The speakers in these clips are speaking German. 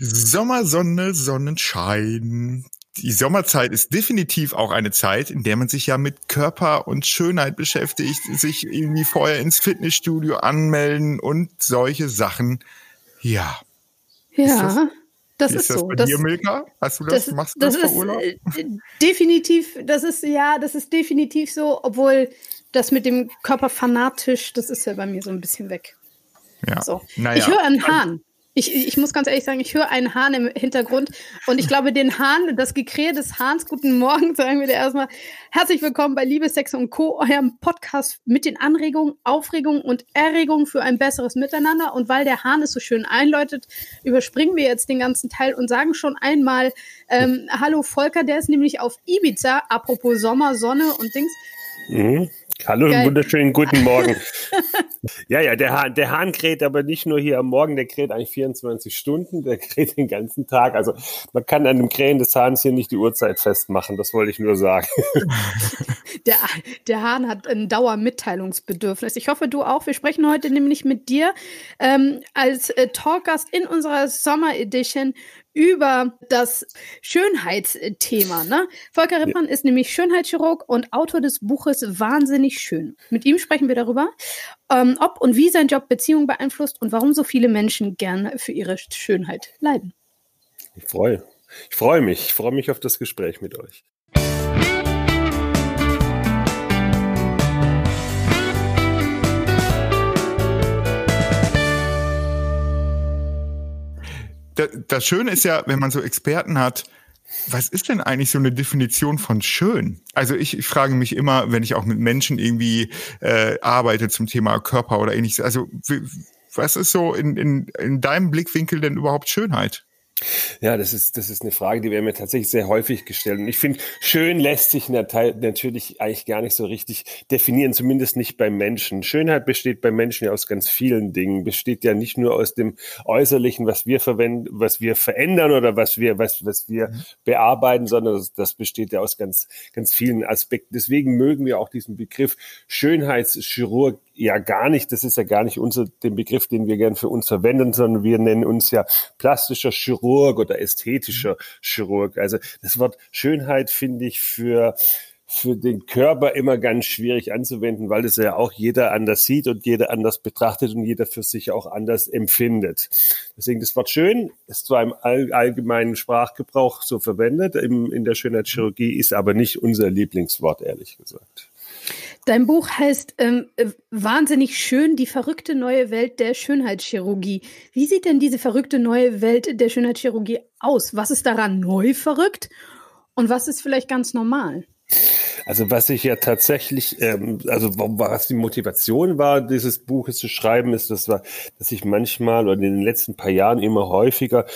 Sommersonne, Sonnenschein. Die Sommerzeit ist definitiv auch eine Zeit, in der man sich ja mit Körper und Schönheit beschäftigt, sich irgendwie vorher ins Fitnessstudio anmelden und solche Sachen. Ja. Ja. Das ist, ist das so. bei das, dir, Milka? Hast du das? das, Machst du das das, für Urlaub? äh, definitiv, das ist ja, das ist definitiv so, obwohl das mit dem Körper fanatisch, das ist ja bei mir so ein bisschen weg. Ja. So. Naja. Ich höre einen Hahn. Ich, ich muss ganz ehrlich sagen, ich höre einen Hahn im Hintergrund und ich glaube, den Hahn, das Gekrähe des Hahns, guten Morgen, sagen wir dir erstmal. Herzlich willkommen bei Liebe, Sex und Co., eurem Podcast mit den Anregungen, Aufregungen und Erregungen für ein besseres Miteinander. Und weil der Hahn es so schön einläutet, überspringen wir jetzt den ganzen Teil und sagen schon einmal ähm, Hallo Volker, der ist nämlich auf Ibiza, apropos Sommer, Sonne und Dings. Mhm. Hallo, Geil. wunderschönen guten Morgen. ja, ja, der Hahn, der Hahn kräht aber nicht nur hier am Morgen, der kräht eigentlich 24 Stunden, der kräht den ganzen Tag. Also man kann an dem Krähen des Hahns hier nicht die Uhrzeit festmachen, das wollte ich nur sagen. Der, der Hahn hat ein Dauermitteilungsbedürfnis. Ich hoffe, du auch. Wir sprechen heute nämlich mit dir ähm, als äh, Talkgast in unserer Summer Edition über das Schönheitsthema. Ne? Volker Rippmann ist nämlich Schönheitschirurg und Autor des Buches Wahnsinnig schön. Mit ihm sprechen wir darüber, ähm, ob und wie sein Job Beziehungen beeinflusst und warum so viele Menschen gerne für ihre Schönheit leiden. Ich freue, ich freue mich, ich freue mich auf das Gespräch mit euch. Das Schöne ist ja, wenn man so Experten hat, was ist denn eigentlich so eine Definition von schön? Also ich, ich frage mich immer, wenn ich auch mit Menschen irgendwie äh, arbeite zum Thema Körper oder ähnliches, also w- was ist so in, in, in deinem Blickwinkel denn überhaupt Schönheit? Ja, das ist, das ist eine Frage, die werden mir tatsächlich sehr häufig gestellt. Und ich finde, schön lässt sich nat- natürlich eigentlich gar nicht so richtig definieren, zumindest nicht beim Menschen. Schönheit besteht beim Menschen ja aus ganz vielen Dingen, besteht ja nicht nur aus dem Äußerlichen, was wir verwenden, was wir verändern oder was wir, was, was wir bearbeiten, sondern das, das besteht ja aus ganz, ganz vielen Aspekten. Deswegen mögen wir auch diesen Begriff Schönheitschirurg ja gar nicht. Das ist ja gar nicht unser, den Begriff, den wir gern für uns verwenden, sondern wir nennen uns ja plastischer Chirurg oder ästhetischer Chirurg. Also das Wort Schönheit finde ich für für den Körper immer ganz schwierig anzuwenden, weil das ja auch jeder anders sieht und jeder anders betrachtet und jeder für sich auch anders empfindet. Deswegen das Wort schön ist zwar im all, allgemeinen Sprachgebrauch so verwendet, im, in der Schönheitschirurgie ist aber nicht unser Lieblingswort, ehrlich gesagt. Dein Buch heißt ähm, äh, Wahnsinnig schön, die verrückte neue Welt der Schönheitschirurgie. Wie sieht denn diese verrückte neue Welt der Schönheitschirurgie aus? Was ist daran neu verrückt und was ist vielleicht ganz normal? Also was ich ja tatsächlich, ähm, also wa- was die Motivation war, dieses Buches zu schreiben, ist, das war, dass ich manchmal oder in den letzten paar Jahren immer häufiger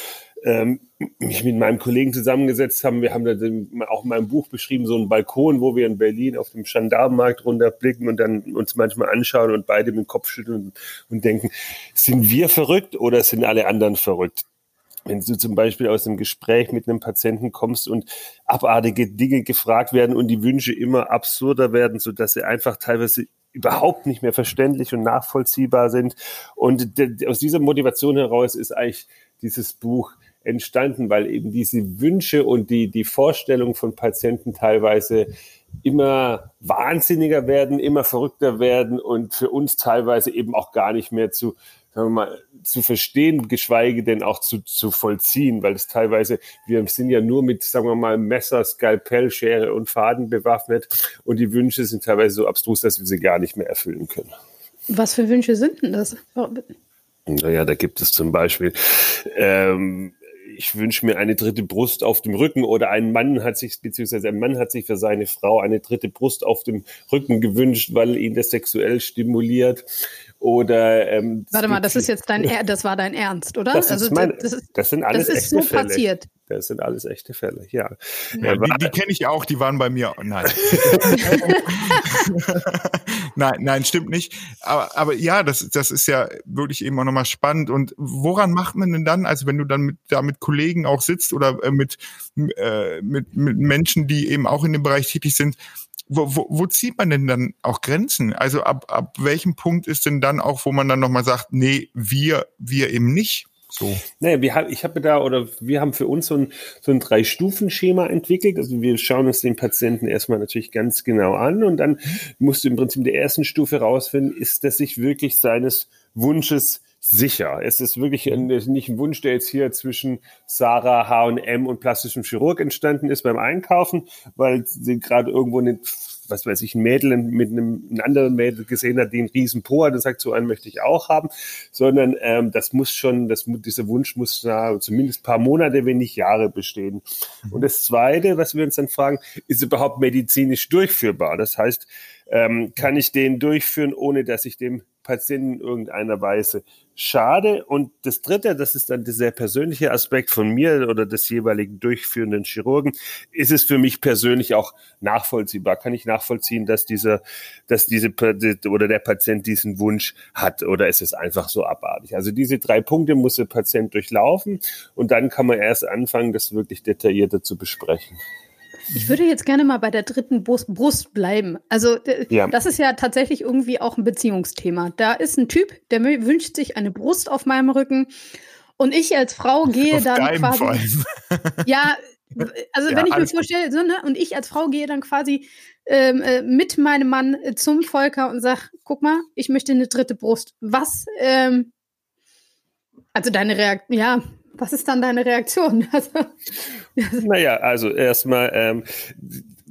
ähm, mich mit meinem Kollegen zusammengesetzt haben. Wir haben da den- auch in meinem Buch beschrieben, so einen Balkon, wo wir in Berlin auf dem Gendarmenmarkt runterblicken und dann uns manchmal anschauen und beide mit dem Kopf schütteln und, und denken, sind wir verrückt oder sind alle anderen verrückt? wenn du zum Beispiel aus einem Gespräch mit einem Patienten kommst und abartige Dinge gefragt werden und die Wünsche immer absurder werden, so dass sie einfach teilweise überhaupt nicht mehr verständlich und nachvollziehbar sind. Und aus dieser Motivation heraus ist eigentlich dieses Buch entstanden, weil eben diese Wünsche und die, die Vorstellung von Patienten teilweise immer wahnsinniger werden, immer verrückter werden und für uns teilweise eben auch gar nicht mehr zu, sagen wir mal, zu verstehen, geschweige denn auch zu, zu vollziehen, weil es teilweise, wir sind ja nur mit, sagen wir mal, Messer, Skalpell, Schere und Faden bewaffnet und die Wünsche sind teilweise so abstrus, dass wir sie gar nicht mehr erfüllen können. Was für Wünsche sind denn das? Naja, da gibt es zum Beispiel, ähm, ich wünsche mir eine dritte Brust auf dem Rücken oder ein Mann hat sich, beziehungsweise ein Mann hat sich für seine Frau eine dritte Brust auf dem Rücken gewünscht, weil ihn das sexuell stimuliert. Oder ähm, Warte mal, das ist jetzt dein, Er das war dein Ernst, oder? das, also ist mein, das, ist, das sind alles das ist so passiert. Das sind alles echte Fälle, ja. Ja, die die kenne ich auch, die waren bei mir. Oh, nein. nein, nein, stimmt nicht. Aber, aber ja, das, das ist ja wirklich eben auch nochmal spannend. Und woran macht man denn dann, also wenn du dann mit, da mit Kollegen auch sitzt oder äh, mit, äh, mit, mit Menschen, die eben auch in dem Bereich tätig sind, wo, wo, wo zieht man denn dann auch Grenzen? Also ab, ab welchem Punkt ist denn dann auch, wo man dann nochmal sagt, nee, wir, wir eben nicht? So. Naja, wir haben, ich habe da oder wir haben für uns so ein, so ein Drei-Stufen-Schema entwickelt. Also wir schauen uns den Patienten erstmal natürlich ganz genau an und dann musst du im Prinzip in der ersten Stufe rausfinden, ist das sich wirklich seines Wunsches sicher. Es ist wirklich ein, nicht ein Wunsch, der jetzt hier zwischen Sarah, H&M und plastischem Chirurg entstanden ist beim Einkaufen, weil sie gerade irgendwo eine was weiß ich, ein Mädel mit einem, einem anderen Mädel gesehen hat, die einen riesen Po hat und sagt, so einen möchte ich auch haben, sondern ähm, das muss schon, das, dieser Wunsch muss da zumindest paar Monate, wenn nicht Jahre bestehen. Mhm. Und das Zweite, was wir uns dann fragen, ist überhaupt medizinisch durchführbar? Das heißt, ähm, kann ich den durchführen, ohne dass ich dem Patienten in irgendeiner Weise schade. Und das Dritte, das ist dann der sehr persönliche Aspekt von mir oder des jeweiligen durchführenden Chirurgen, ist es für mich persönlich auch nachvollziehbar. Kann ich nachvollziehen, dass dieser, dass diese oder der Patient diesen Wunsch hat oder ist es einfach so abartig? Also diese drei Punkte muss der Patient durchlaufen und dann kann man erst anfangen, das wirklich detaillierter zu besprechen. Ich würde jetzt gerne mal bei der dritten Brust, bleiben. Also ja. das ist ja tatsächlich irgendwie auch ein Beziehungsthema. Da ist ein Typ, der wünscht sich eine Brust auf meinem Rücken und ich als Frau gehe auf dann quasi. ja, also ja, wenn ich mir vorstelle, so, ne, und ich als Frau gehe dann quasi ähm, äh, mit meinem Mann äh, zum Volker und sag, guck mal, ich möchte eine dritte Brust. Was, ähm, also deine Reaktion, ja, was ist dann deine Reaktion? Also, naja, also erstmal ähm,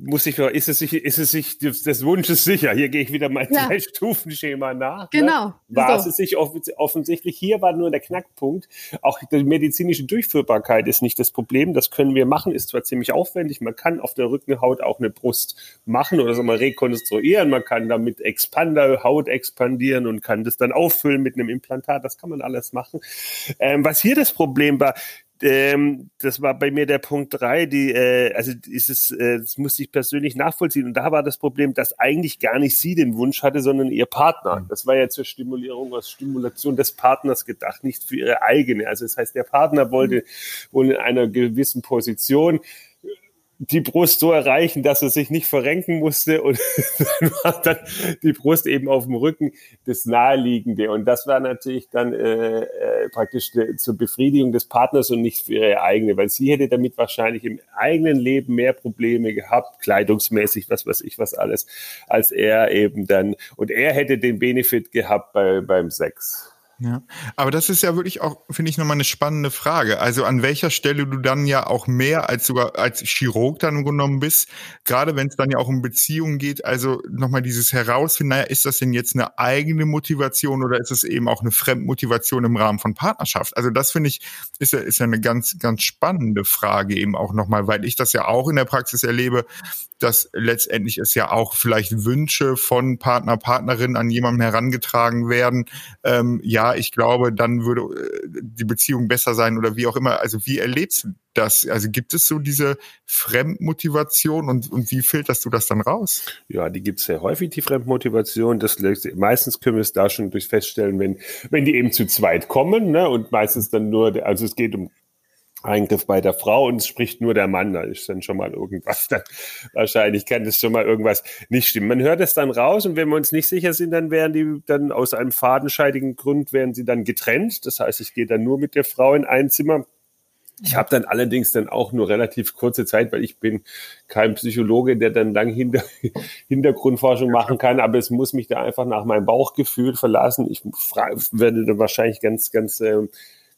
muss ich, ist es sich, ist es sich des Wunsches sicher? Hier gehe ich wieder mein ja. Drei-Stufen-Schema nach. Ne? Genau. Ne? War so. es sich offensichtlich, hier war nur der Knackpunkt. Auch die medizinische Durchführbarkeit ist nicht das Problem. Das können wir machen, ist zwar ziemlich aufwendig. Man kann auf der Rückenhaut auch eine Brust machen oder so mal rekonstruieren. Man kann damit Expander, Haut expandieren und kann das dann auffüllen mit einem Implantat. Das kann man alles machen. Ähm, was hier das Problem war, ähm, das war bei mir der Punkt drei. Die, äh, also ist es, äh, das musste ich persönlich nachvollziehen. Und da war das Problem, dass eigentlich gar nicht sie den Wunsch hatte, sondern ihr Partner. Mhm. Das war ja zur Stimulierung aus Stimulation des Partners gedacht, nicht für ihre eigene. Also das heißt, der Partner wollte mhm. wohl in einer gewissen Position die Brust so erreichen, dass er sich nicht verrenken musste und dann war dann die Brust eben auf dem Rücken das Naheliegende. Und das war natürlich dann äh, äh, praktisch zur Befriedigung des Partners und nicht für ihre eigene, weil sie hätte damit wahrscheinlich im eigenen Leben mehr Probleme gehabt, kleidungsmäßig, was weiß ich, was alles, als er eben dann. Und er hätte den Benefit gehabt bei, beim Sex. Ja, aber das ist ja wirklich auch, finde ich, nochmal eine spannende Frage. Also an welcher Stelle du dann ja auch mehr als sogar als Chirurg dann genommen bist, gerade wenn es dann ja auch um Beziehungen geht, also nochmal dieses Herausfinden, naja, ist das denn jetzt eine eigene Motivation oder ist es eben auch eine Fremdmotivation im Rahmen von Partnerschaft? Also das finde ich, ist ja, ist ja eine ganz, ganz spannende Frage eben auch nochmal, weil ich das ja auch in der Praxis erlebe, dass letztendlich es ja auch vielleicht Wünsche von Partner, Partnerin an jemanden herangetragen werden. Ähm, ja, ich glaube, dann würde äh, die Beziehung besser sein oder wie auch immer. Also wie erlebst du das? Also gibt es so diese Fremdmotivation und, und wie filterst du das dann raus? Ja, die gibt es sehr häufig, die Fremdmotivation. Das, meistens können wir es da schon durch feststellen, wenn, wenn die eben zu zweit kommen ne, und meistens dann nur, also es geht um Eingriff bei der Frau und es spricht nur der Mann, da ist dann schon mal irgendwas, dann wahrscheinlich kann das schon mal irgendwas nicht stimmen. Man hört es dann raus und wenn wir uns nicht sicher sind, dann werden die dann aus einem fadenscheidigen Grund werden sie dann getrennt. Das heißt, ich gehe dann nur mit der Frau in ein Zimmer. Ich habe dann allerdings dann auch nur relativ kurze Zeit, weil ich bin kein Psychologe, der dann lang hinter, Hintergrundforschung machen kann, aber es muss mich da einfach nach meinem Bauchgefühl verlassen. Ich werde dann wahrscheinlich ganz, ganz äh,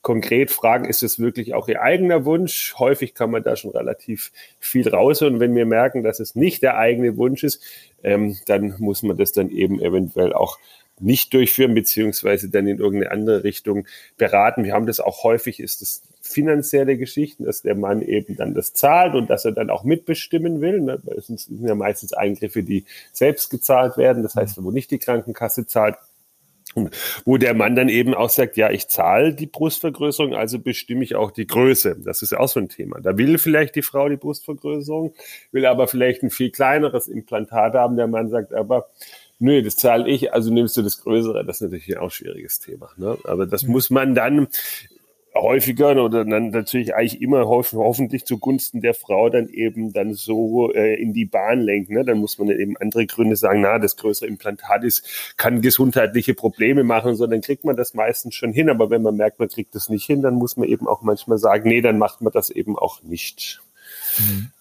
konkret fragen, ist es wirklich auch ihr eigener Wunsch? Häufig kann man da schon relativ viel raus und wenn wir merken, dass es nicht der eigene Wunsch ist, ähm, dann muss man das dann eben eventuell auch nicht durchführen, beziehungsweise dann in irgendeine andere Richtung beraten. Wir haben das auch häufig, ist das finanzielle Geschichten, dass der Mann eben dann das zahlt und dass er dann auch mitbestimmen will. Ne? Es sind ja meistens Eingriffe, die selbst gezahlt werden. Das heißt, wo nicht die Krankenkasse zahlt, wo der Mann dann eben auch sagt, ja, ich zahle die Brustvergrößerung, also bestimme ich auch die Größe. Das ist auch so ein Thema. Da will vielleicht die Frau die Brustvergrößerung, will aber vielleicht ein viel kleineres Implantat haben. Der Mann sagt aber, nö, das zahle ich, also nimmst du das Größere. Das ist natürlich auch ein schwieriges Thema. Ne? Aber das muss man dann häufiger oder dann natürlich eigentlich immer hoffentlich zugunsten der Frau dann eben dann so äh, in die Bahn lenken. Ne? Dann muss man eben andere Gründe sagen, na, das größere Implantat ist, kann gesundheitliche Probleme machen, sondern kriegt man das meistens schon hin. Aber wenn man merkt, man kriegt das nicht hin, dann muss man eben auch manchmal sagen, nee, dann macht man das eben auch nicht. Mhm.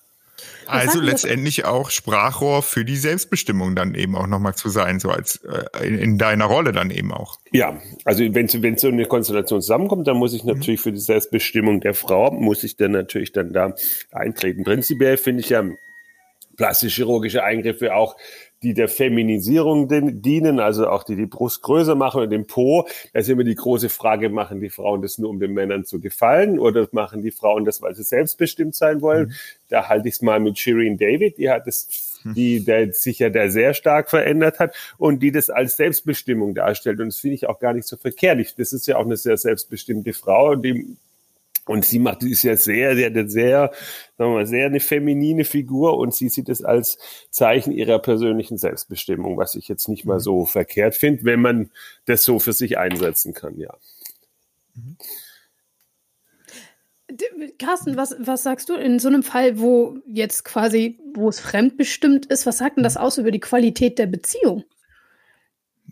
Also letztendlich auch Sprachrohr für die Selbstbestimmung dann eben auch nochmal zu sein, so als äh, in, in, deiner Rolle dann eben auch. Ja, also wenn, wenn so eine Konstellation zusammenkommt, dann muss ich natürlich mhm. für die Selbstbestimmung der Frau, muss ich dann natürlich dann da eintreten. Prinzipiell finde ich ja plastisch-chirurgische Eingriffe auch die der Feminisierung dienen, also auch die die Brust größer machen und den Po. Da ist immer die große Frage, machen die Frauen das nur, um den Männern zu gefallen oder machen die Frauen das, weil sie selbstbestimmt sein wollen? Mhm. Da halte ich es mal mit Shireen David, die hat es mhm. die der sich ja da sehr stark verändert hat und die das als Selbstbestimmung darstellt. Und das finde ich auch gar nicht so verkehrt. Das ist ja auch eine sehr selbstbestimmte Frau, die und sie macht, ist ja sehr, sehr, sehr, sagen wir mal, sehr eine feminine Figur und sie sieht es als Zeichen ihrer persönlichen Selbstbestimmung, was ich jetzt nicht mal so verkehrt finde, wenn man das so für sich einsetzen kann, ja. Carsten, was, was sagst du in so einem Fall, wo jetzt quasi, wo es fremdbestimmt ist, was sagt denn das aus über die Qualität der Beziehung?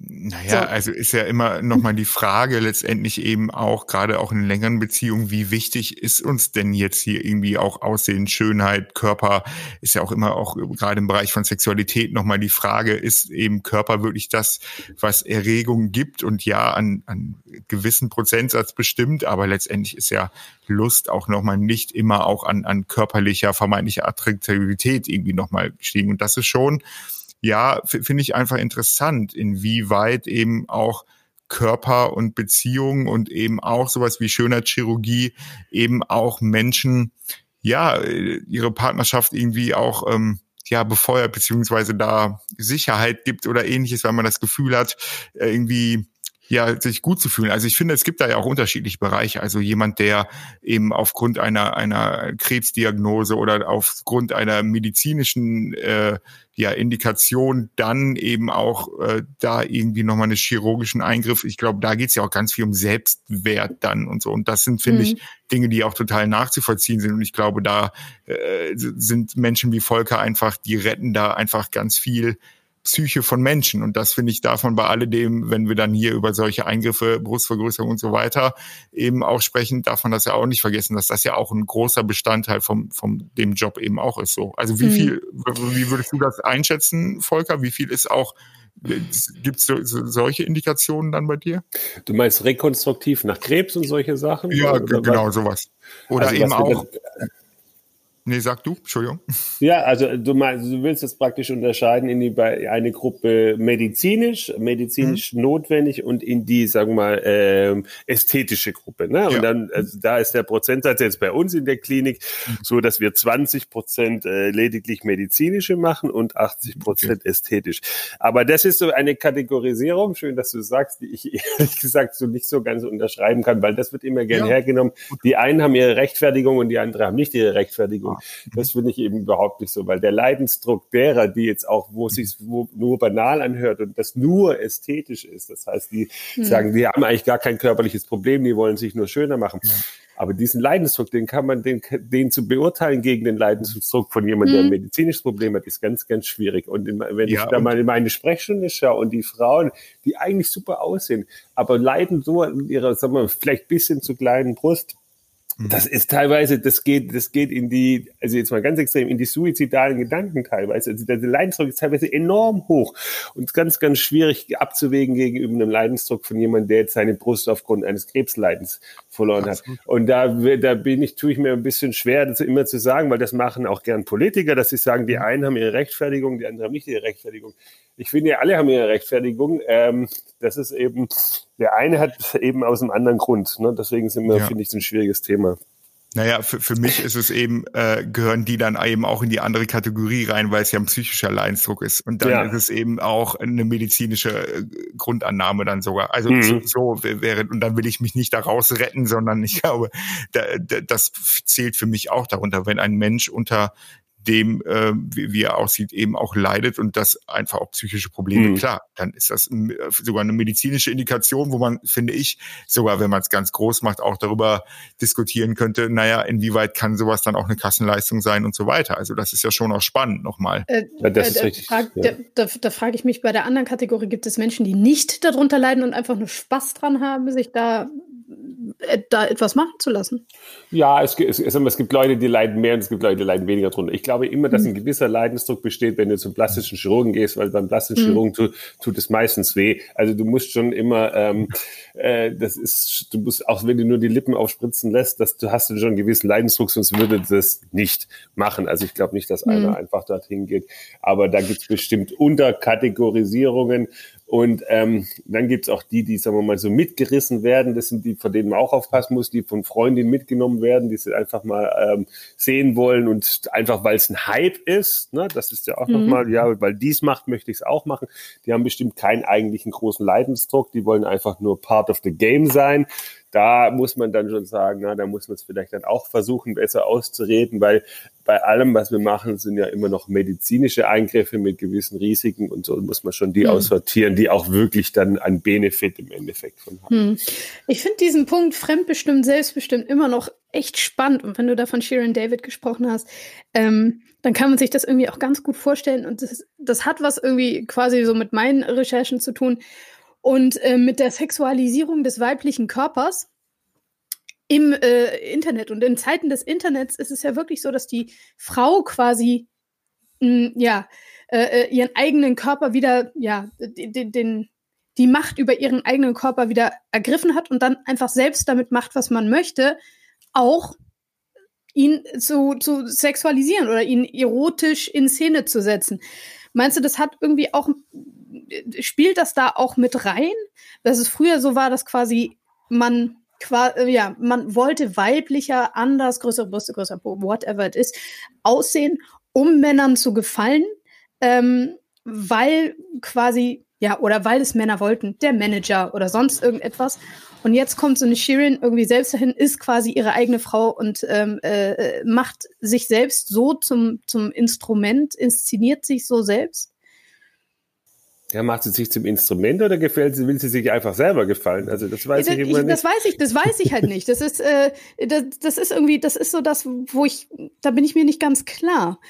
Naja, so. also ist ja immer nochmal die Frage letztendlich eben auch, gerade auch in längeren Beziehungen, wie wichtig ist uns denn jetzt hier irgendwie auch Aussehen, Schönheit, Körper, ist ja auch immer auch gerade im Bereich von Sexualität nochmal die Frage, ist eben Körper wirklich das, was Erregung gibt? Und ja, an, an gewissen Prozentsatz bestimmt, aber letztendlich ist ja Lust auch nochmal nicht immer auch an, an körperlicher, vermeintlicher Attraktivität irgendwie nochmal gestiegen. Und das ist schon ja, finde ich einfach interessant, inwieweit eben auch Körper und Beziehungen und eben auch sowas wie Schönheitschirurgie eben auch Menschen, ja, ihre Partnerschaft irgendwie auch, ähm, ja, befeuert, beziehungsweise da Sicherheit gibt oder ähnliches, weil man das Gefühl hat, irgendwie, ja, sich gut zu fühlen. Also ich finde, es gibt da ja auch unterschiedliche Bereiche. Also jemand, der eben aufgrund einer, einer Krebsdiagnose oder aufgrund einer medizinischen äh, ja, Indikation dann eben auch äh, da irgendwie nochmal einen chirurgischen Eingriff. Ich glaube, da geht's ja auch ganz viel um Selbstwert dann und so. Und das sind, finde mhm. ich, Dinge, die auch total nachzuvollziehen sind. Und ich glaube, da äh, sind Menschen wie Volker einfach, die retten da einfach ganz viel Psyche von Menschen. Und das finde ich davon bei alledem, wenn wir dann hier über solche Eingriffe, Brustvergrößerung und so weiter eben auch sprechen, darf man das ja auch nicht vergessen, dass das ja auch ein großer Bestandteil vom, vom dem Job eben auch ist so. Also wie mhm. viel, wie würdest du das einschätzen, Volker? Wie viel ist auch Gibt es so, so, solche Indikationen dann bei dir? Du meinst rekonstruktiv nach Krebs und solche Sachen? Ja, genau, sowas. Oder also eben auch. Nee, sag du, Entschuldigung. Ja, also du meinst, du willst jetzt praktisch unterscheiden in die eine Gruppe medizinisch, medizinisch mhm. notwendig und in die, sagen wir mal, ähm, ästhetische Gruppe. Ne? Und ja. dann, also da ist der Prozentsatz jetzt bei uns in der Klinik mhm. so, dass wir 20 Prozent äh, lediglich medizinische machen und 80 Prozent okay. ästhetisch. Aber das ist so eine Kategorisierung, schön, dass du sagst, die ich ehrlich gesagt so nicht so ganz unterschreiben kann, weil das wird immer gern ja. hergenommen. Die einen haben ihre Rechtfertigung und die anderen haben nicht ihre Rechtfertigung. Das finde ich eben überhaupt nicht so, weil der Leidensdruck derer, die jetzt auch, wo es sich nur banal anhört und das nur ästhetisch ist, das heißt, die mhm. sagen, die haben eigentlich gar kein körperliches Problem, die wollen sich nur schöner machen. Ja. Aber diesen Leidensdruck, den kann man, den, den zu beurteilen gegen den Leidensdruck von jemandem, der ein mhm. medizinisches Problem hat, ist ganz, ganz schwierig. Und in, wenn ja, ich da mal in meine Sprechstunde schaue und die Frauen, die eigentlich super aussehen, aber leiden so in ihrer, sagen wir, vielleicht bisschen zu kleinen Brust, das ist teilweise, das geht, das geht in die, also jetzt mal ganz extrem, in die suizidalen Gedanken teilweise. Also der Leidensdruck ist teilweise enorm hoch und ganz, ganz schwierig abzuwägen gegenüber einem Leidensdruck von jemandem, der jetzt seine Brust aufgrund eines Krebsleidens verloren hat. Und da, da bin ich, tue ich mir ein bisschen schwer, das immer zu sagen, weil das machen auch gern Politiker, dass sie sagen, die mhm. einen haben ihre Rechtfertigung, die anderen haben nicht ihre Rechtfertigung. Ich finde, alle haben ihre Rechtfertigung. Ähm, das ist eben, der eine hat eben aus einem anderen Grund. Ne? Deswegen sind wir, ja. finde ich, so ein schwieriges Thema. Naja, für, für mich ist es eben, äh, gehören die dann eben auch in die andere Kategorie rein, weil es ja ein psychischer Leidensdruck ist. Und dann ja. ist es eben auch eine medizinische äh, Grundannahme dann sogar. Also mhm. so, so wäre, und dann will ich mich nicht daraus retten, sondern ich glaube, da, da, das zählt für mich auch darunter, wenn ein Mensch unter dem, äh, wie, wie er aussieht, eben auch leidet und das einfach auch psychische Probleme, mhm. klar, dann ist das sogar eine medizinische Indikation, wo man, finde ich, sogar wenn man es ganz groß macht, auch darüber diskutieren könnte, naja, inwieweit kann sowas dann auch eine Kassenleistung sein und so weiter. Also das ist ja schon auch spannend nochmal. Äh, ja, das ist äh, richtig, frag, ja. da, da, da frage ich mich bei der anderen Kategorie, gibt es Menschen, die nicht darunter leiden und einfach nur Spaß dran haben, sich da äh, da etwas machen zu lassen. Ja, es, es, es, gibt Leute, die leiden mehr und es gibt Leute, die leiden weniger drunter. Ich glaube immer, dass ein mhm. gewisser Leidensdruck besteht, wenn du zum plastischen Chirurgen gehst, weil beim plastischen mhm. Chirurgen tut, tut es meistens weh. Also du musst schon immer, ähm, äh, das ist, du musst, auch wenn du nur die Lippen aufspritzen lässt, das, du hast schon einen gewissen Leidensdruck, sonst würde das nicht machen. Also ich glaube nicht, dass einer mhm. einfach dorthin geht. Aber da gibt es bestimmt Unterkategorisierungen und ähm, dann gibt's auch die, die, sagen wir mal, so mitgerissen werden. Das sind die, von denen man auch aufpassen muss, die von Freundinnen mitgenommen werden, die sie einfach mal ähm, sehen wollen und einfach, weil es ein Hype ist, ne, das ist ja auch mhm. nochmal, ja, weil dies macht, möchte ich es auch machen. Die haben bestimmt keinen eigentlichen großen Leidensdruck, die wollen einfach nur part of the game sein da muss man dann schon sagen, na, da muss man es vielleicht dann auch versuchen, besser auszureden, weil bei allem, was wir machen, sind ja immer noch medizinische Eingriffe mit gewissen Risiken und so muss man schon die hm. aussortieren, die auch wirklich dann einen Benefit im Endeffekt von haben. Hm. Ich finde diesen Punkt fremdbestimmt, selbstbestimmt immer noch echt spannend. Und wenn du da von Sharon David gesprochen hast, ähm, dann kann man sich das irgendwie auch ganz gut vorstellen. Und das, das hat was irgendwie quasi so mit meinen Recherchen zu tun und äh, mit der Sexualisierung des weiblichen Körpers im äh, Internet. Und in Zeiten des Internets ist es ja wirklich so, dass die Frau quasi mh, hm, ja äh, äh, ihren eigenen Körper wieder, ja, den, den, die Macht über ihren eigenen Körper wieder ergriffen hat und dann einfach selbst damit macht, was man möchte, auch ihn zu, zu sexualisieren oder ihn erotisch in Szene zu setzen. Meinst du, das hat irgendwie auch spielt das da auch mit rein? Dass es früher so war, dass quasi man ja, man wollte weiblicher, anders, größere Brüste, größer whatever it is, aussehen, um Männern zu gefallen, ähm, weil quasi, ja, oder weil es Männer wollten, der Manager oder sonst irgendetwas. Und jetzt kommt so eine Shirin irgendwie selbst dahin, ist quasi ihre eigene Frau und ähm, äh, macht sich selbst so zum, zum Instrument, inszeniert sich so selbst. Ja, macht sie sich zum Instrument oder gefällt sie, will sie sich einfach selber gefallen? Also das weiß das, ich immer ich, nicht. Das weiß ich, das weiß ich halt nicht. Das ist, äh, das, das ist irgendwie, das ist so das, wo ich, da bin ich mir nicht ganz klar.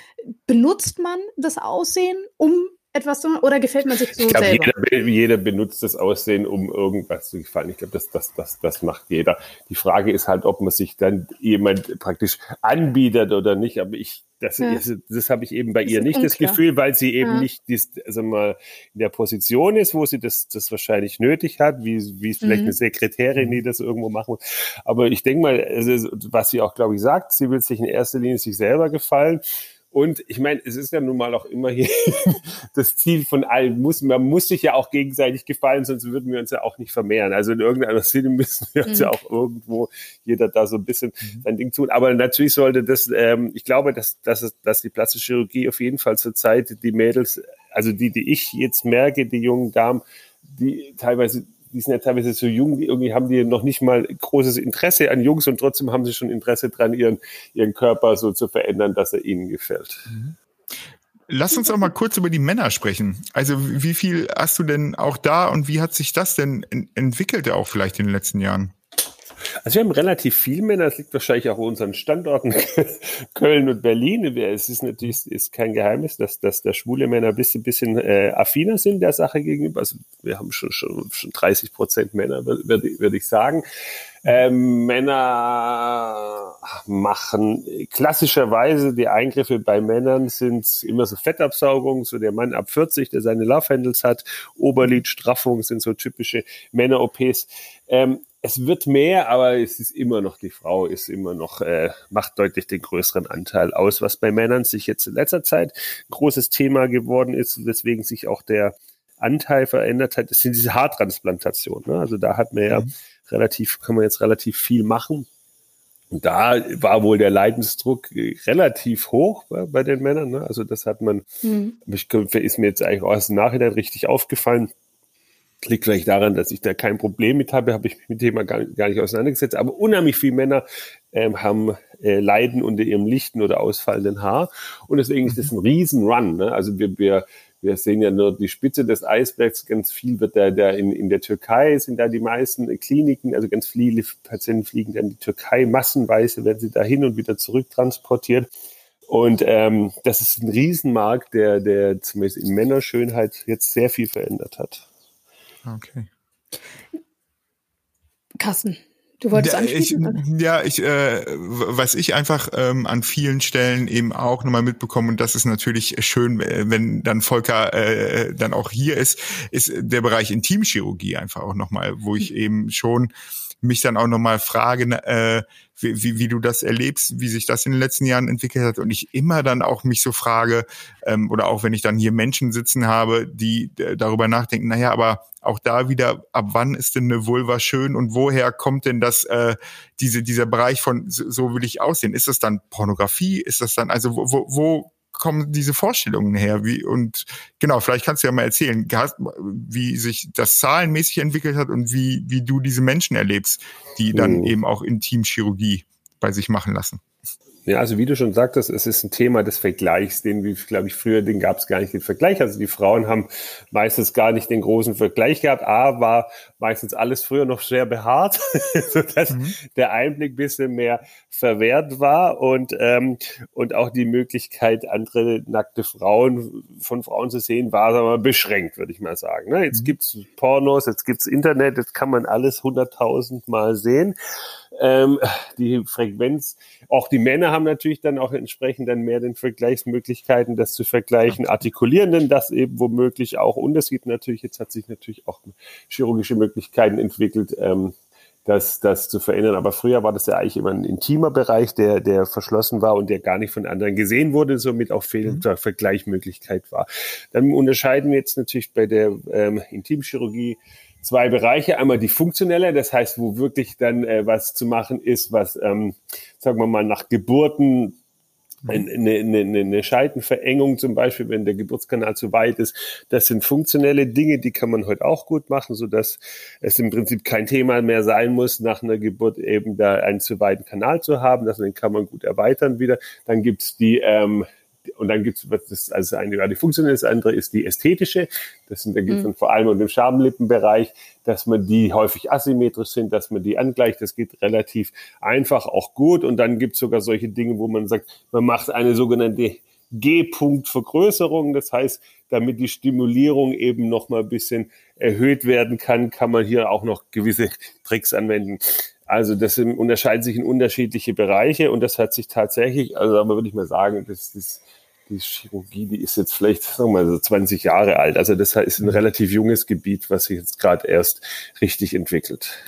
Benutzt man das Aussehen, um etwas so, oder gefällt man sich so ich glaub, selber? Jeder, jeder benutzt das Aussehen, um irgendwas zu gefallen. Ich glaube, das, das, das, das macht jeder. Die Frage ist halt, ob man sich dann jemand praktisch anbietet oder nicht. Aber ich, das, ja. das, das habe ich eben bei das ihr nicht unklar. das Gefühl, weil sie eben ja. nicht dies, also mal in der Position ist, wo sie das, das wahrscheinlich nötig hat, wie, wie vielleicht mhm. eine Sekretärin, die das irgendwo machen muss. Aber ich denke mal, also, was sie auch, glaube ich, sagt, sie will sich in erster Linie sich selber gefallen. Und ich meine, es ist ja nun mal auch immer hier das Ziel von allen. Muss, man muss sich ja auch gegenseitig gefallen, sonst würden wir uns ja auch nicht vermehren. Also in irgendeiner Sinne müssen wir uns mhm. ja auch irgendwo jeder da so ein bisschen mhm. sein Ding tun. Aber natürlich sollte das, ähm, ich glaube, dass, dass, es, dass die plastische Chirurgie auf jeden Fall zur Zeit die Mädels, also die, die ich jetzt merke, die jungen Damen, die teilweise die sind ja teilweise so jung, die irgendwie haben die noch nicht mal großes Interesse an Jungs und trotzdem haben sie schon Interesse dran, ihren, ihren Körper so zu verändern, dass er ihnen gefällt. Mhm. Lass uns auch mal kurz über die Männer sprechen. Also wie viel hast du denn auch da und wie hat sich das denn entwickelt auch vielleicht in den letzten Jahren? Also wir haben relativ viel Männer, das liegt wahrscheinlich auch an unseren Standorten Köln und Berlin. Es ist natürlich ist kein Geheimnis, dass, dass da schwule Männer ein bisschen, bisschen äh, affiner sind der Sache gegenüber. Also wir haben schon, schon, schon 30 Prozent Männer, würde würd ich sagen. Ähm, Männer machen klassischerweise die Eingriffe bei Männern sind immer so Fettabsaugung, so der Mann ab 40, der seine Love Handles hat, Oberlidstraffung sind so typische Männer-OPs. Ähm, es wird mehr, aber es ist immer noch, die Frau ist immer noch, äh, macht deutlich den größeren Anteil aus, was bei Männern sich jetzt in letzter Zeit ein großes Thema geworden ist, weswegen sich auch der Anteil verändert hat, das sind diese Haartransplantationen. Ne? Also da hat man ja mhm. relativ, kann man jetzt relativ viel machen. Und da war wohl der Leidensdruck relativ hoch bei, bei den Männern. Ne? Also das hat man, mhm. ist mir jetzt eigentlich aus dem Nachhinein richtig aufgefallen Liegt vielleicht daran, dass ich da kein Problem mit habe, habe ich mich mit dem Thema gar, gar nicht auseinandergesetzt. Aber unheimlich viele Männer ähm, haben äh, leiden unter ihrem lichten oder ausfallenden Haar. Und deswegen ist das ein Riesenrun. Ne? Also wir, wir, wir sehen ja nur die Spitze des Eisbergs. Ganz viel wird da, da in, in der Türkei sind da die meisten Kliniken, also ganz viele Patienten fliegen dann in die Türkei massenweise, werden sie da hin und wieder zurück transportiert. Und ähm, das ist ein Riesenmarkt, der, der zumindest in Männerschönheit jetzt sehr viel verändert hat. Okay. Kassen. Du wolltest anschließen? Ja, ich, äh, was ich einfach ähm, an vielen Stellen eben auch nochmal mitbekomme, und das ist natürlich schön, äh, wenn dann Volker äh, dann auch hier ist, ist der Bereich Intimchirurgie einfach auch nochmal, wo ich eben schon mich dann auch nochmal frage, äh, wie, wie, wie du das erlebst, wie sich das in den letzten Jahren entwickelt hat und ich immer dann auch mich so frage, ähm, oder auch wenn ich dann hier Menschen sitzen habe, die äh, darüber nachdenken, naja, aber auch da wieder, ab wann ist denn eine Vulva schön und woher kommt denn das, äh, diese, dieser Bereich von so, so will ich aussehen? Ist das dann Pornografie? Ist das dann, also wo, wo, wo kommen diese Vorstellungen her? Wie, und genau, vielleicht kannst du ja mal erzählen, wie sich das zahlenmäßig entwickelt hat und wie, wie du diese Menschen erlebst, die dann mhm. eben auch Intimchirurgie bei sich machen lassen. Ja, also wie du schon sagtest, es ist ein Thema des Vergleichs, den wir, glaube ich, früher, den gab es gar nicht den Vergleich. Also die Frauen haben meistens gar nicht den großen Vergleich gehabt. A, war meistens alles früher noch sehr behaart, sodass mhm. der Einblick bisschen mehr verwehrt war und, ähm, und auch die Möglichkeit, andere nackte Frauen von Frauen zu sehen, war wir, beschränkt, würde ich mal sagen. Ne? Jetzt mhm. gibt's Pornos, jetzt gibt's Internet, jetzt kann man alles hunderttausend Mal sehen ähm, die Frequenz. Auch die Männer haben natürlich dann auch entsprechend dann mehr den Vergleichsmöglichkeiten, das zu vergleichen, artikulieren denn das eben womöglich auch. Und es gibt natürlich, jetzt hat sich natürlich auch chirurgische Möglichkeiten entwickelt, ähm, das, das zu verändern. Aber früher war das ja eigentlich immer ein intimer Bereich, der, der verschlossen war und der gar nicht von anderen gesehen wurde, somit auch fehlende mhm. Vergleichsmöglichkeit war. Dann unterscheiden wir jetzt natürlich bei der ähm, Intimchirurgie zwei Bereiche. Einmal die funktionelle, das heißt, wo wirklich dann äh, was zu machen ist, was, ähm, sagen wir mal, nach Geburten eine, eine, eine Scheidenverengung zum Beispiel, wenn der Geburtskanal zu weit ist. Das sind funktionelle Dinge, die kann man heute auch gut machen, so dass es im Prinzip kein Thema mehr sein muss, nach einer Geburt eben da einen zu weiten Kanal zu haben. Das, den kann man gut erweitern wieder. Dann gibt's die ähm, und dann gibt es, also eine war die funktionelle, das andere ist die ästhetische. Das sind, da gibt es mhm. vor allem um den Schamlippenbereich, dass man die häufig asymmetrisch sind, dass man die angleicht. Das geht relativ einfach, auch gut. Und dann gibt es sogar solche Dinge, wo man sagt, man macht eine sogenannte G-Punkt-Vergrößerung. Das heißt, damit die Stimulierung eben noch mal ein bisschen erhöht werden kann, kann man hier auch noch gewisse Tricks anwenden. Also das unterscheidet sich in unterschiedliche Bereiche und das hat sich tatsächlich, also aber würde ich mal sagen, das ist die Chirurgie, die ist jetzt vielleicht, sagen wir mal, so 20 Jahre alt. Also das ist ein relativ junges Gebiet, was sich jetzt gerade erst richtig entwickelt.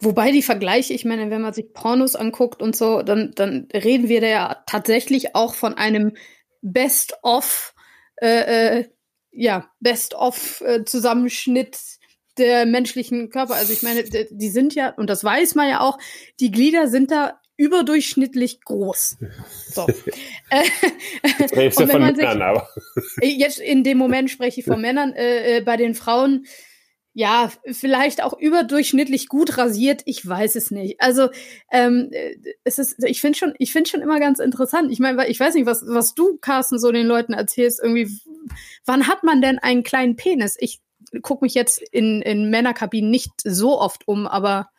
Wobei die Vergleiche, ich meine, wenn man sich Pornos anguckt und so, dann, dann reden wir da ja tatsächlich auch von einem Best-of, äh, äh, ja, Best-of-Zusammenschnitt äh, der menschlichen Körper. Also ich meine, die sind ja, und das weiß man ja auch, die Glieder sind da überdurchschnittlich groß. So. Jetzt wenn man sich, Männern, aber. Jetzt in dem Moment spreche ich von Männern. Äh, äh, bei den Frauen, ja, vielleicht auch überdurchschnittlich gut rasiert. Ich weiß es nicht. Also ähm, äh, es ist, ich finde schon, ich finde schon immer ganz interessant. Ich meine, ich weiß nicht, was was du Carsten so den Leuten erzählst. Irgendwie, wann hat man denn einen kleinen Penis? Ich gucke mich jetzt in, in Männerkabinen nicht so oft um, aber äh,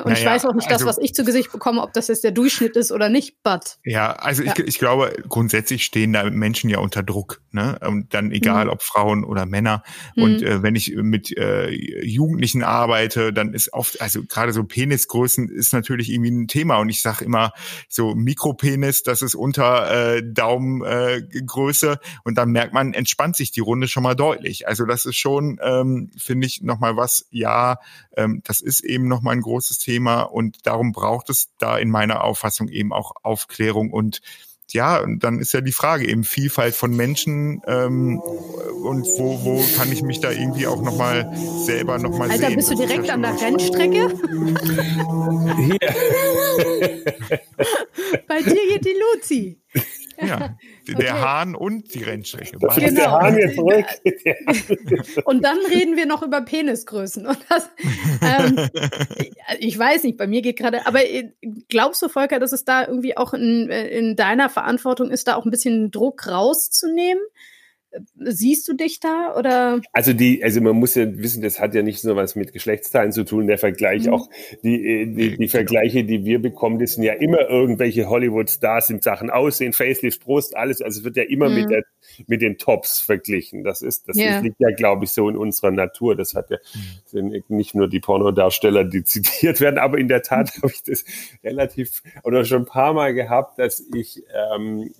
und naja, ich weiß auch nicht das, also, was ich zu Gesicht bekomme, ob das jetzt der Durchschnitt ist oder nicht, but. Ja, also ja. Ich, ich glaube, grundsätzlich stehen da Menschen ja unter Druck, ne? Und dann egal, mhm. ob Frauen oder Männer. Mhm. Und äh, wenn ich mit äh, Jugendlichen arbeite, dann ist oft, also gerade so Penisgrößen ist natürlich irgendwie ein Thema. Und ich sage immer, so Mikropenis, das ist unter äh, Daumengröße. Äh, und dann merkt man, entspannt sich die Runde schon mal deutlich. Also das ist schon, ähm, finde ich, nochmal was, ja, ähm, das ist eben nochmal ein großes Thema und darum braucht es da in meiner Auffassung eben auch Aufklärung und ja, dann ist ja die Frage eben Vielfalt von Menschen ähm, und wo, wo kann ich mich da irgendwie auch nochmal selber nochmal sehen. Alter, bist du direkt an der Rennstrecke? Bei dir geht die Luzi. Ja. Der okay. Hahn und die Rennstrecke. Das genau. der Hahn jetzt zurück. und dann reden wir noch über Penisgrößen. Und das, ähm, ich weiß nicht, bei mir geht gerade, aber äh, glaubst du, Volker, dass es da irgendwie auch in, äh, in deiner Verantwortung ist, da auch ein bisschen Druck rauszunehmen? Siehst du dich da oder? Also die, also man muss ja wissen, das hat ja nicht nur was mit Geschlechtsteilen zu tun. Der Vergleich mhm. auch die, äh, die, die Vergleiche, die wir bekommen, das sind ja immer irgendwelche Hollywood-Stars in Sachen Aussehen, Facelift, Brust, alles. Also es wird ja immer mhm. mit der mit den Tops verglichen. Das ist, das yeah. liegt ja, glaube ich, so in unserer Natur. Das hat ja sind nicht nur die Pornodarsteller, die zitiert werden, aber in der Tat habe ich das relativ oder schon ein paar Mal gehabt, dass ich, ähm,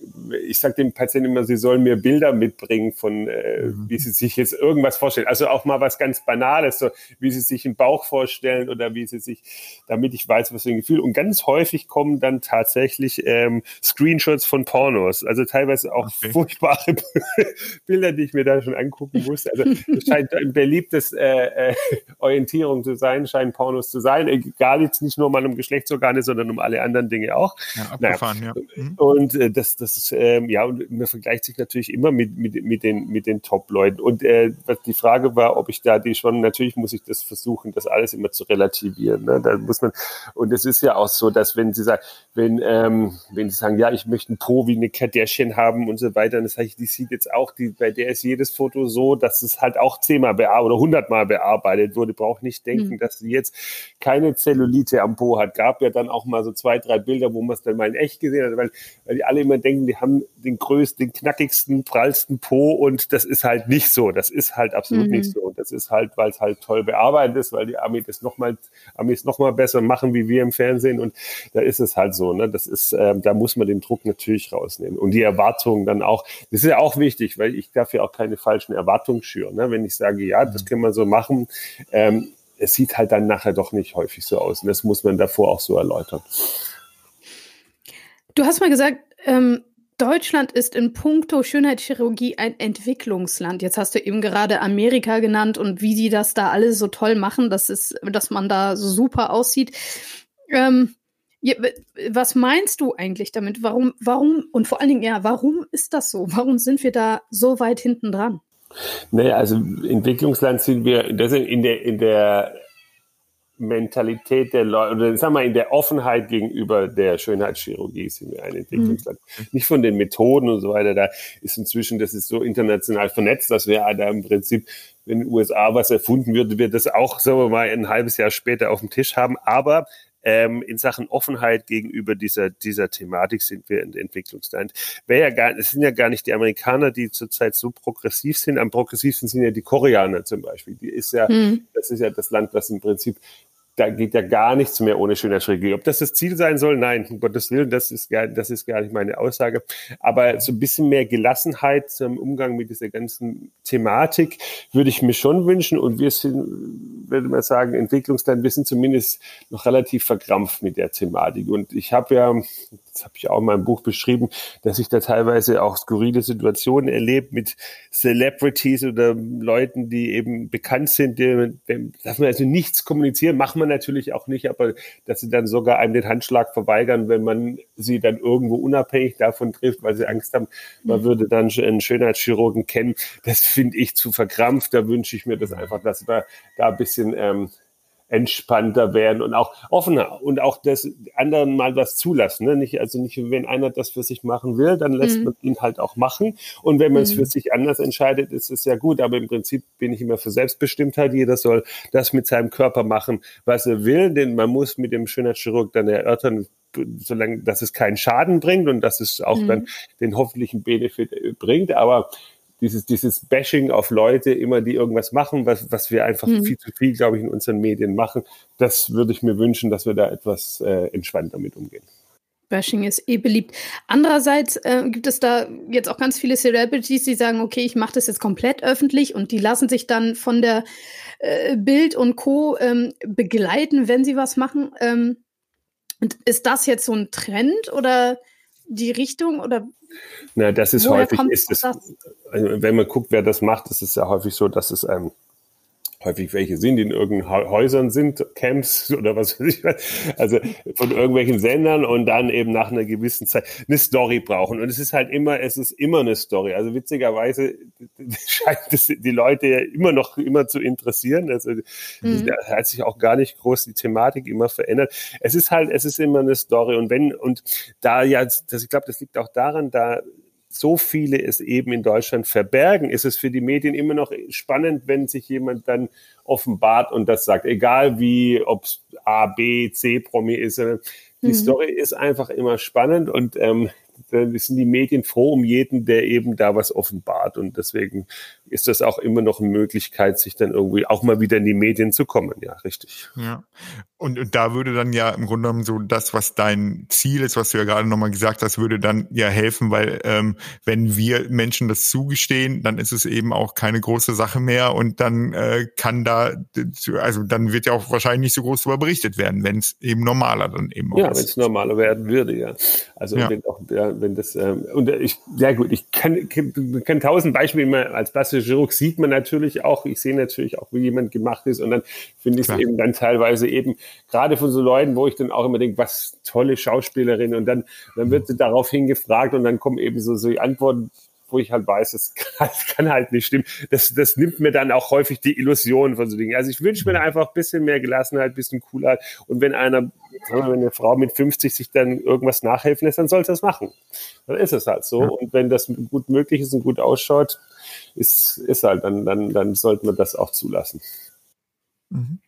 ich sage dem Patienten immer, sie sollen mir Bilder mitbringen von, äh, mhm. wie sie sich jetzt irgendwas vorstellen. Also auch mal was ganz Banales, so wie sie sich einen Bauch vorstellen oder wie sie sich, damit ich weiß, was für ein Gefühl. Und ganz häufig kommen dann tatsächlich ähm, Screenshots von Pornos, also teilweise auch okay. furchtbare Bilder, die ich mir da schon angucken musste. Also es scheint ein beliebtes äh, äh, Orientierung zu sein, scheinen Pornos zu sein. Egal jetzt nicht nur mal um Geschlechtsorgane, sondern um alle anderen Dinge auch. Ja, abgefahren, naja. ja. Mhm. Und äh, das, das ist, ähm, ja, und man vergleicht sich natürlich immer mit, mit, mit den, mit den Top-Leuten. Und äh, die Frage war, ob ich da die schon, natürlich muss ich das versuchen, das alles immer zu relativieren. Ne? Da muss man, und es ist ja auch so, dass wenn Sie sagen, wenn, ähm, wenn Sie sagen, ja, ich möchte ein Po wie eine Kardashian haben und so weiter, dann sage ich, die sieht jetzt auch, die, bei der ist jedes Foto so, dass es halt auch zehnmal bearbeitet oder hundertmal bearbeitet wurde. Braucht nicht denken, mhm. dass sie jetzt keine Zellulite am Po hat. Gab ja dann auch mal so zwei, drei Bilder, wo man es dann mal in echt gesehen hat, weil, weil die alle immer denken, die haben den größten, den knackigsten, prallsten Po und das ist halt nicht so. Das ist halt absolut mhm. nicht so. Und das ist halt, weil es halt toll bearbeitet ist, weil die Amis das nochmal, Amis noch mal besser machen, wie wir im Fernsehen. Und da ist es halt so. Ne? Das ist, ähm, da muss man den Druck natürlich rausnehmen. Und die Erwartungen dann auch, das ist ja auch wichtig, weil ich darf ja auch keine falschen Erwartungen schüren. Ne? Wenn ich sage, ja, das mhm. können wir so machen, ähm, es sieht halt dann nachher doch nicht häufig so aus. Und das muss man davor auch so erläutern. Du hast mal gesagt, ähm, Deutschland ist in puncto Schönheitschirurgie ein Entwicklungsland. Jetzt hast du eben gerade Amerika genannt und wie die das da alle so toll machen, dass, ist, dass man da so super aussieht. Ähm, was meinst du eigentlich damit? Warum, warum und vor allen Dingen, ja, warum ist das so? Warum sind wir da so weit hinten dran? Naja, also Entwicklungsland sind wir, das in der, in der Mentalität der Leute, oder sagen wir in der Offenheit gegenüber der Schönheitschirurgie sind wir ein Entwicklungsland. Mhm. Nicht von den Methoden und so weiter. Da ist inzwischen, das ist so international vernetzt, dass wir da im Prinzip, wenn in den USA was erfunden würde, wir das auch, sagen wir mal, ein halbes Jahr später auf dem Tisch haben. Aber ähm, in Sachen Offenheit gegenüber dieser, dieser Thematik sind wir in Entwicklungsland. Wäre ja gar, es sind ja gar nicht die Amerikaner, die zurzeit so progressiv sind. Am progressivsten sind ja die Koreaner zum Beispiel. Die ist ja, mhm. das ist ja das Land, was im Prinzip da geht ja gar nichts mehr ohne Schönheitschirurgie. Ob das das Ziel sein soll? Nein, um Gottes Willen, das ist gar, das ist gar nicht meine Aussage. Aber so ein bisschen mehr Gelassenheit zum Umgang mit dieser ganzen Thematik würde ich mir schon wünschen. Und wir sind, würde man sagen, Entwicklungsland, wir sind zumindest noch relativ verkrampft mit der Thematik. Und ich habe ja, das habe ich auch in meinem Buch beschrieben, dass ich da teilweise auch skurrile Situationen erlebt mit Celebrities oder Leuten, die eben bekannt sind, die, darf man also nichts kommunizieren, machen wir natürlich auch nicht, aber dass sie dann sogar einem den Handschlag verweigern, wenn man sie dann irgendwo unabhängig davon trifft, weil sie Angst haben, man mhm. würde dann einen Schönheitschirurgen kennen, das finde ich zu verkrampft. Da wünsche ich mir das einfach, dass wir da ein bisschen ähm, entspannter werden und auch offener und auch das anderen mal was zulassen. Ne? Nicht, also nicht, wenn einer das für sich machen will, dann lässt mhm. man ihn halt auch machen. Und wenn man mhm. es für sich anders entscheidet, ist es ja gut. Aber im Prinzip bin ich immer für Selbstbestimmtheit. Jeder soll das mit seinem Körper machen, was er will. Denn man muss mit dem Schönheitschirurg dann erörtern, solange, dass es keinen Schaden bringt und dass es auch mhm. dann den hoffentlichen Benefit bringt. Aber dieses, dieses Bashing auf Leute immer, die irgendwas machen, was, was wir einfach mhm. viel zu viel, glaube ich, in unseren Medien machen. Das würde ich mir wünschen, dass wir da etwas äh, entspannter mit umgehen. Bashing ist eh beliebt. Andererseits äh, gibt es da jetzt auch ganz viele Celebrities, die sagen, okay, ich mache das jetzt komplett öffentlich und die lassen sich dann von der äh, Bild und Co. Ähm, begleiten, wenn sie was machen. Ähm, ist das jetzt so ein Trend oder die Richtung oder na, das ist häufig, ist es, also wenn man guckt, wer das macht, ist es ja häufig so, dass es ähm, häufig welche sind, die in irgendeinen Häusern sind, Camps oder was weiß ich also von irgendwelchen Sendern und dann eben nach einer gewissen Zeit eine Story brauchen. Und es ist halt immer, es ist immer eine Story. Also witzigerweise scheint es die Leute ja immer noch immer zu interessieren. Also mhm. da hat sich auch gar nicht groß die Thematik immer verändert. Es ist halt, es ist immer eine Story. Und wenn, und da ja, das, ich glaube, das liegt auch daran, da so viele es eben in Deutschland verbergen, ist es für die Medien immer noch spannend, wenn sich jemand dann offenbart und das sagt, egal wie, ob es A, B, C Promi ist. Die mhm. Story ist einfach immer spannend und ähm, dann sind die Medien froh um jeden, der eben da was offenbart. Und deswegen ist das auch immer noch eine Möglichkeit, sich dann irgendwie auch mal wieder in die Medien zu kommen. Ja, richtig. Ja. Und, und da würde dann ja im Grunde genommen so das, was dein Ziel ist, was du ja gerade nochmal gesagt hast, würde dann ja helfen, weil ähm, wenn wir Menschen das zugestehen, dann ist es eben auch keine große Sache mehr und dann äh, kann da, also dann wird ja auch wahrscheinlich nicht so groß darüber berichtet werden, wenn es eben normaler dann eben auch ja, ist. Ja, wenn es normaler werden würde, ja. Also ja. wenn auch ja, wenn das ähm, und ich, ja gut, ich kann, kann, kann tausend Beispiele als plastischer Chirurg sieht man natürlich auch, ich sehe natürlich auch, wie jemand gemacht ist und dann finde ich es eben dann teilweise eben gerade von so Leuten, wo ich dann auch immer denke, was tolle Schauspielerin und dann, dann wird sie daraufhin gefragt und dann kommen eben so, so Antworten, wo ich halt weiß, das kann, kann, halt nicht stimmen. Das, das nimmt mir dann auch häufig die Illusion von so Dingen. Also ich wünsche mir einfach ein bisschen mehr Gelassenheit, ein bisschen Coolheit. Und wenn einer, wenn eine Frau mit 50 sich dann irgendwas nachhelfen lässt, dann soll sie das machen. Dann ist es halt so. Ja. Und wenn das gut möglich ist und gut ausschaut, ist, ist halt, dann, dann, dann sollten wir das auch zulassen. Mhm.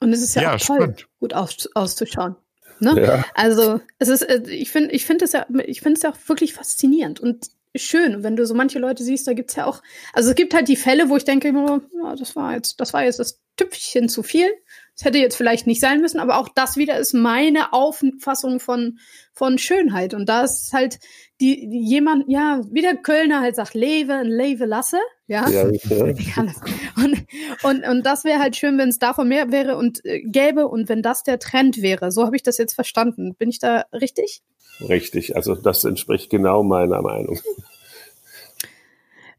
Und es ist ja, ja auch toll, spannend. gut aus, auszuschauen. Ne? Ja. Also es ist, äh, ich finde, ich finde es ja, ich finde es ja auch wirklich faszinierend und schön. wenn du so manche Leute siehst, da gibt es ja auch, also es gibt halt die Fälle, wo ich denke, ja, das war jetzt, das war jetzt das Tüpfchen zu viel. Das hätte jetzt vielleicht nicht sein müssen, aber auch das wieder ist meine Auffassung von, von Schönheit. Und da ist halt die, die jemand, ja, wie der Kölner halt sagt, lebe und lebe lasse. Ja. ja, ja. Und, und, und das wäre halt schön, wenn es davon mehr wäre und äh, gäbe und wenn das der Trend wäre. So habe ich das jetzt verstanden. Bin ich da richtig? Richtig. Also das entspricht genau meiner Meinung.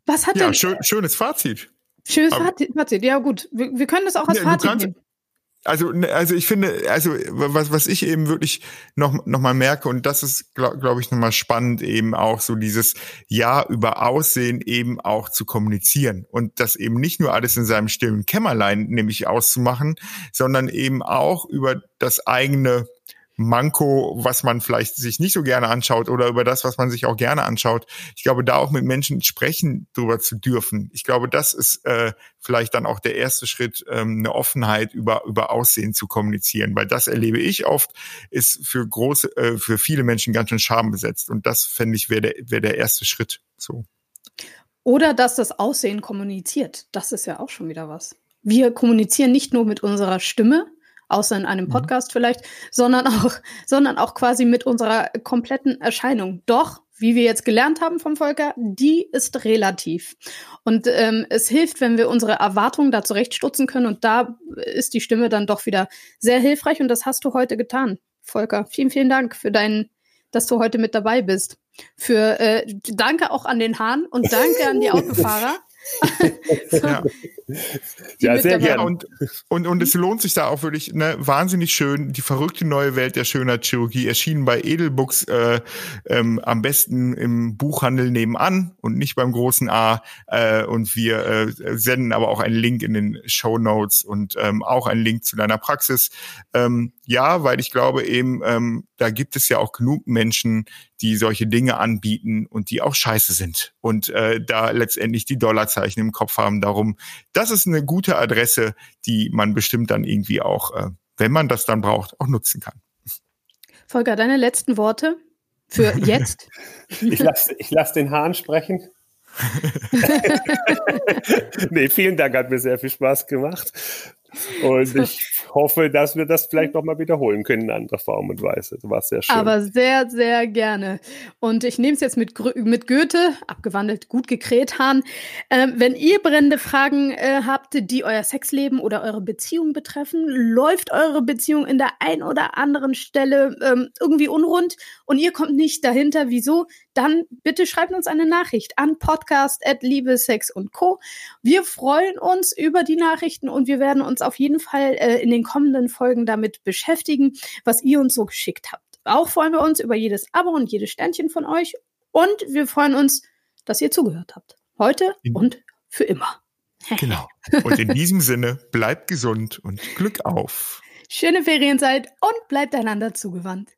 Was hat ja, denn, schön, schönes Fazit. Schönes Fazit, ja gut. Wir, wir können das auch als ja, Fazit kannst, nehmen also ne, also ich finde also was was ich eben wirklich noch noch mal merke und das ist glaube glaub ich noch mal spannend eben auch so dieses ja über Aussehen eben auch zu kommunizieren. Und das eben nicht nur alles in seinem stillen Kämmerlein nämlich auszumachen sondern eben auch über das eigene Manko, was man vielleicht sich nicht so gerne anschaut oder über das, was man sich auch gerne anschaut. Ich glaube, da auch mit Menschen sprechen drüber zu dürfen. Ich glaube, das ist äh, vielleicht dann auch der erste Schritt, ähm, eine Offenheit über über Aussehen zu kommunizieren, weil das erlebe ich oft, ist für große, äh, für viele Menschen ganz schön schambesetzt und das fände ich wäre der wäre der erste Schritt. So. Oder dass das Aussehen kommuniziert. Das ist ja auch schon wieder was. Wir kommunizieren nicht nur mit unserer Stimme, außer in einem mhm. Podcast mhm. vielleicht, sondern auch, sondern auch quasi mit unserer kompletten Erscheinung. Doch, wie wir jetzt gelernt haben vom Volker, die ist relativ. Und ähm, es hilft, wenn wir unsere Erwartungen da zurechtstutzen können. Und da ist die Stimme dann doch wieder sehr hilfreich. Und das hast du heute getan, Volker. Vielen, vielen Dank für deinen, dass du heute mit dabei bist. Für äh, danke auch an den Hahn und danke an die Autofahrer. Ja. ja, sehr gerne. Und, und, und es lohnt sich da auch wirklich ne, wahnsinnig schön. Die verrückte neue Welt der Schönheitschirurgie erschienen bei Edelbooks äh, ähm, am besten im Buchhandel nebenan und nicht beim großen A. Äh, und wir äh, senden aber auch einen Link in den Show Notes und ähm, auch einen Link zu deiner Praxis. Ähm, ja, weil ich glaube eben, ähm, da gibt es ja auch genug Menschen, die solche Dinge anbieten und die auch scheiße sind und äh, da letztendlich die Dollarzeichen im Kopf haben. Darum, das ist eine gute Adresse, die man bestimmt dann irgendwie auch, äh, wenn man das dann braucht, auch nutzen kann. Volker, deine letzten Worte für jetzt? ich lasse ich lass den Hahn sprechen. nee, vielen Dank, hat mir sehr viel Spaß gemacht. Und ich hoffe, dass wir das vielleicht noch mal wiederholen können in anderer Form und Weise. Das war sehr schön. Aber sehr, sehr gerne. Und ich nehme es jetzt mit, mit Goethe, abgewandelt, gut gekräht, Hahn. Ähm, wenn ihr brennende Fragen äh, habt, die euer Sexleben oder eure Beziehung betreffen, läuft eure Beziehung in der ein oder anderen Stelle ähm, irgendwie unrund und ihr kommt nicht dahinter, wieso, dann bitte schreibt uns eine Nachricht an podcast at Liebe, Sex und Co. Wir freuen uns über die Nachrichten und wir werden uns auf jeden Fall äh, in den kommenden Folgen damit beschäftigen, was ihr uns so geschickt habt. Auch freuen wir uns über jedes Abo und jedes Sternchen von euch und wir freuen uns, dass ihr zugehört habt. Heute und für immer. Genau. Und in diesem Sinne, bleibt gesund und Glück auf. Schöne Ferienzeit und bleibt einander zugewandt.